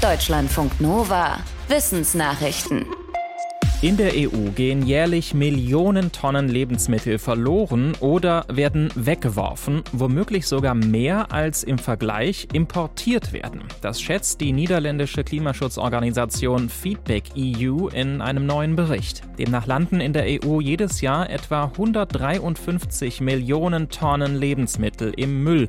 Deutschlandfunk Nova. Wissensnachrichten. In der EU gehen jährlich Millionen Tonnen Lebensmittel verloren oder werden weggeworfen, womöglich sogar mehr als im Vergleich importiert werden. Das schätzt die niederländische Klimaschutzorganisation Feedback EU in einem neuen Bericht. Demnach landen in der EU jedes Jahr etwa 153 Millionen Tonnen Lebensmittel im Müll,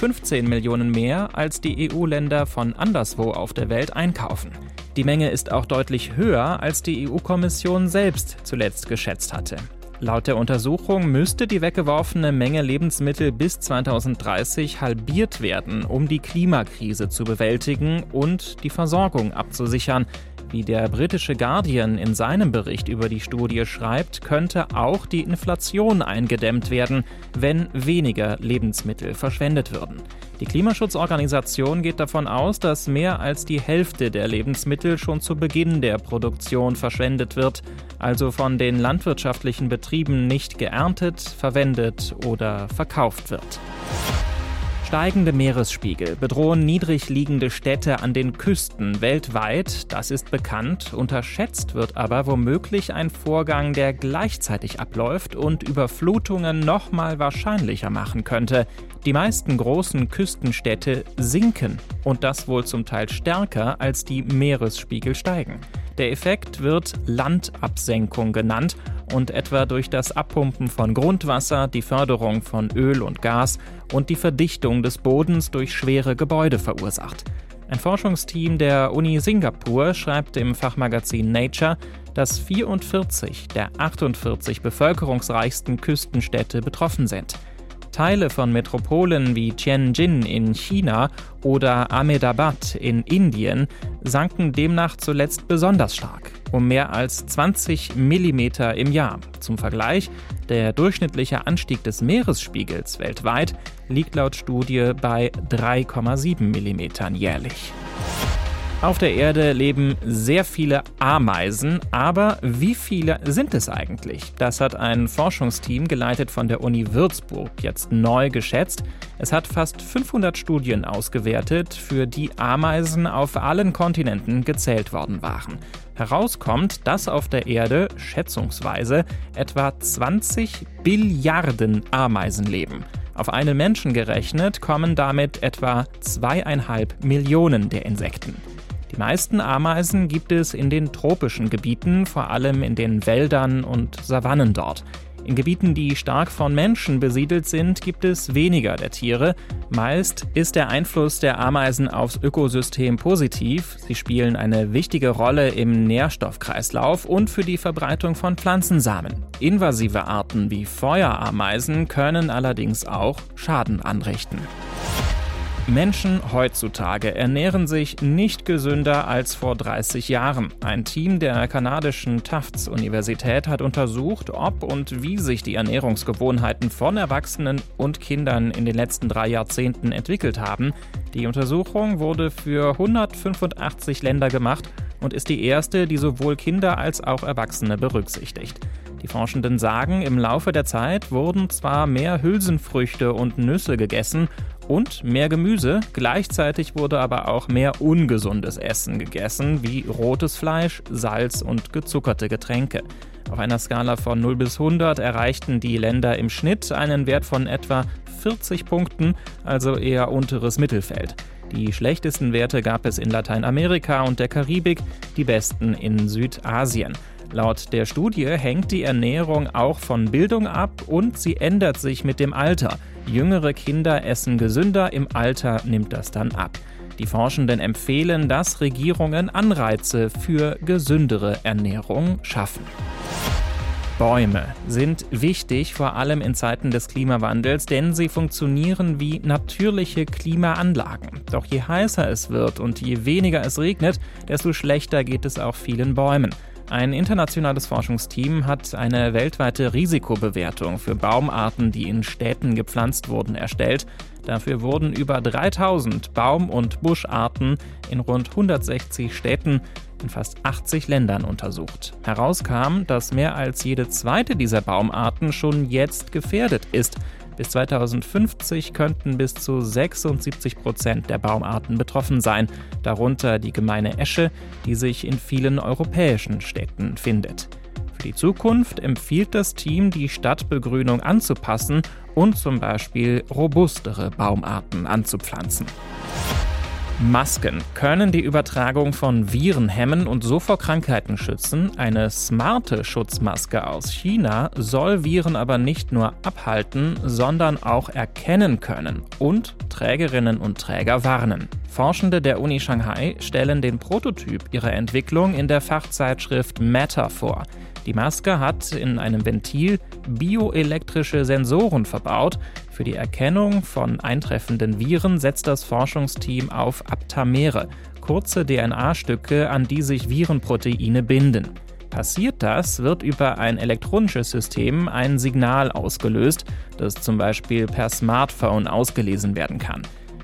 15 Millionen mehr als die EU-Länder von anderswo auf der Welt einkaufen. Die Menge ist auch deutlich höher, als die EU-Kommission selbst zuletzt geschätzt hatte. Laut der Untersuchung müsste die weggeworfene Menge Lebensmittel bis 2030 halbiert werden, um die Klimakrise zu bewältigen und die Versorgung abzusichern. Wie der britische Guardian in seinem Bericht über die Studie schreibt, könnte auch die Inflation eingedämmt werden, wenn weniger Lebensmittel verschwendet würden. Die Klimaschutzorganisation geht davon aus, dass mehr als die Hälfte der Lebensmittel schon zu Beginn der Produktion verschwendet wird, also von den landwirtschaftlichen Betrieben nicht geerntet, verwendet oder verkauft wird. Steigende Meeresspiegel bedrohen niedrig liegende Städte an den Küsten weltweit, das ist bekannt, unterschätzt wird aber womöglich ein Vorgang, der gleichzeitig abläuft und Überflutungen noch mal wahrscheinlicher machen könnte. Die meisten großen Küstenstädte sinken und das wohl zum Teil stärker als die Meeresspiegel steigen. Der Effekt wird Landabsenkung genannt und etwa durch das Abpumpen von Grundwasser, die Förderung von Öl und Gas und die Verdichtung des Bodens durch schwere Gebäude verursacht. Ein Forschungsteam der Uni Singapur schreibt im Fachmagazin Nature, dass 44 der 48 bevölkerungsreichsten Küstenstädte betroffen sind. Teile von Metropolen wie Tianjin in China oder Ahmedabad in Indien sanken demnach zuletzt besonders stark, um mehr als 20 Millimeter im Jahr. Zum Vergleich, der durchschnittliche Anstieg des Meeresspiegels weltweit liegt laut Studie bei 3,7 Millimetern jährlich. Auf der Erde leben sehr viele Ameisen, aber wie viele sind es eigentlich? Das hat ein Forschungsteam geleitet von der Uni Würzburg jetzt neu geschätzt. Es hat fast 500 Studien ausgewertet, für die Ameisen auf allen Kontinenten gezählt worden waren. Herauskommt, dass auf der Erde schätzungsweise etwa 20 Billiarden Ameisen leben. Auf einen Menschen gerechnet kommen damit etwa zweieinhalb Millionen der Insekten. Die meisten Ameisen gibt es in den tropischen Gebieten, vor allem in den Wäldern und Savannen dort. In Gebieten, die stark von Menschen besiedelt sind, gibt es weniger der Tiere. Meist ist der Einfluss der Ameisen aufs Ökosystem positiv. Sie spielen eine wichtige Rolle im Nährstoffkreislauf und für die Verbreitung von Pflanzensamen. Invasive Arten wie Feuerameisen können allerdings auch Schaden anrichten. Menschen heutzutage ernähren sich nicht gesünder als vor 30 Jahren. Ein Team der kanadischen Tufts Universität hat untersucht, ob und wie sich die Ernährungsgewohnheiten von Erwachsenen und Kindern in den letzten drei Jahrzehnten entwickelt haben. Die Untersuchung wurde für 185 Länder gemacht und ist die erste, die sowohl Kinder als auch Erwachsene berücksichtigt. Die Forschenden sagen, im Laufe der Zeit wurden zwar mehr Hülsenfrüchte und Nüsse gegessen und mehr Gemüse. Gleichzeitig wurde aber auch mehr ungesundes Essen gegessen, wie rotes Fleisch, Salz und gezuckerte Getränke. Auf einer Skala von 0 bis 100 erreichten die Länder im Schnitt einen Wert von etwa 40 Punkten, also eher unteres Mittelfeld. Die schlechtesten Werte gab es in Lateinamerika und der Karibik, die besten in Südasien. Laut der Studie hängt die Ernährung auch von Bildung ab und sie ändert sich mit dem Alter. Jüngere Kinder essen gesünder, im Alter nimmt das dann ab. Die Forschenden empfehlen, dass Regierungen Anreize für gesündere Ernährung schaffen. Bäume sind wichtig, vor allem in Zeiten des Klimawandels, denn sie funktionieren wie natürliche Klimaanlagen. Doch je heißer es wird und je weniger es regnet, desto schlechter geht es auch vielen Bäumen. Ein internationales Forschungsteam hat eine weltweite Risikobewertung für Baumarten, die in Städten gepflanzt wurden, erstellt. Dafür wurden über 3000 Baum- und Buscharten in rund 160 Städten in fast 80 Ländern untersucht. Herauskam, dass mehr als jede zweite dieser Baumarten schon jetzt gefährdet ist. Bis 2050 könnten bis zu 76 Prozent der Baumarten betroffen sein, darunter die gemeine Esche, die sich in vielen europäischen Städten findet. Für die Zukunft empfiehlt das Team, die Stadtbegrünung anzupassen und zum Beispiel robustere Baumarten anzupflanzen. Masken können die Übertragung von Viren hemmen und so vor Krankheiten schützen. Eine smarte Schutzmaske aus China soll Viren aber nicht nur abhalten, sondern auch erkennen können und Trägerinnen und Träger warnen. Forschende der Uni Shanghai stellen den Prototyp ihrer Entwicklung in der Fachzeitschrift Matter vor. Die Maske hat in einem Ventil bioelektrische Sensoren verbaut. Für die Erkennung von eintreffenden Viren setzt das Forschungsteam auf Aptamere, kurze DNA-Stücke, an die sich Virenproteine binden. Passiert das, wird über ein elektronisches System ein Signal ausgelöst, das zum Beispiel per Smartphone ausgelesen werden kann.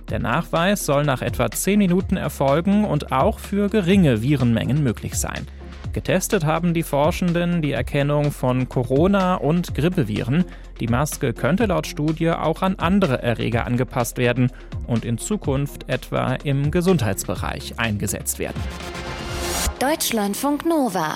Der Nachweis soll nach etwa 10 Minuten erfolgen und auch für geringe Virenmengen möglich sein. Getestet haben die Forschenden die Erkennung von Corona- und Grippeviren. Die Maske könnte laut Studie auch an andere Erreger angepasst werden und in Zukunft etwa im Gesundheitsbereich eingesetzt werden. Deutschlandfunk Nova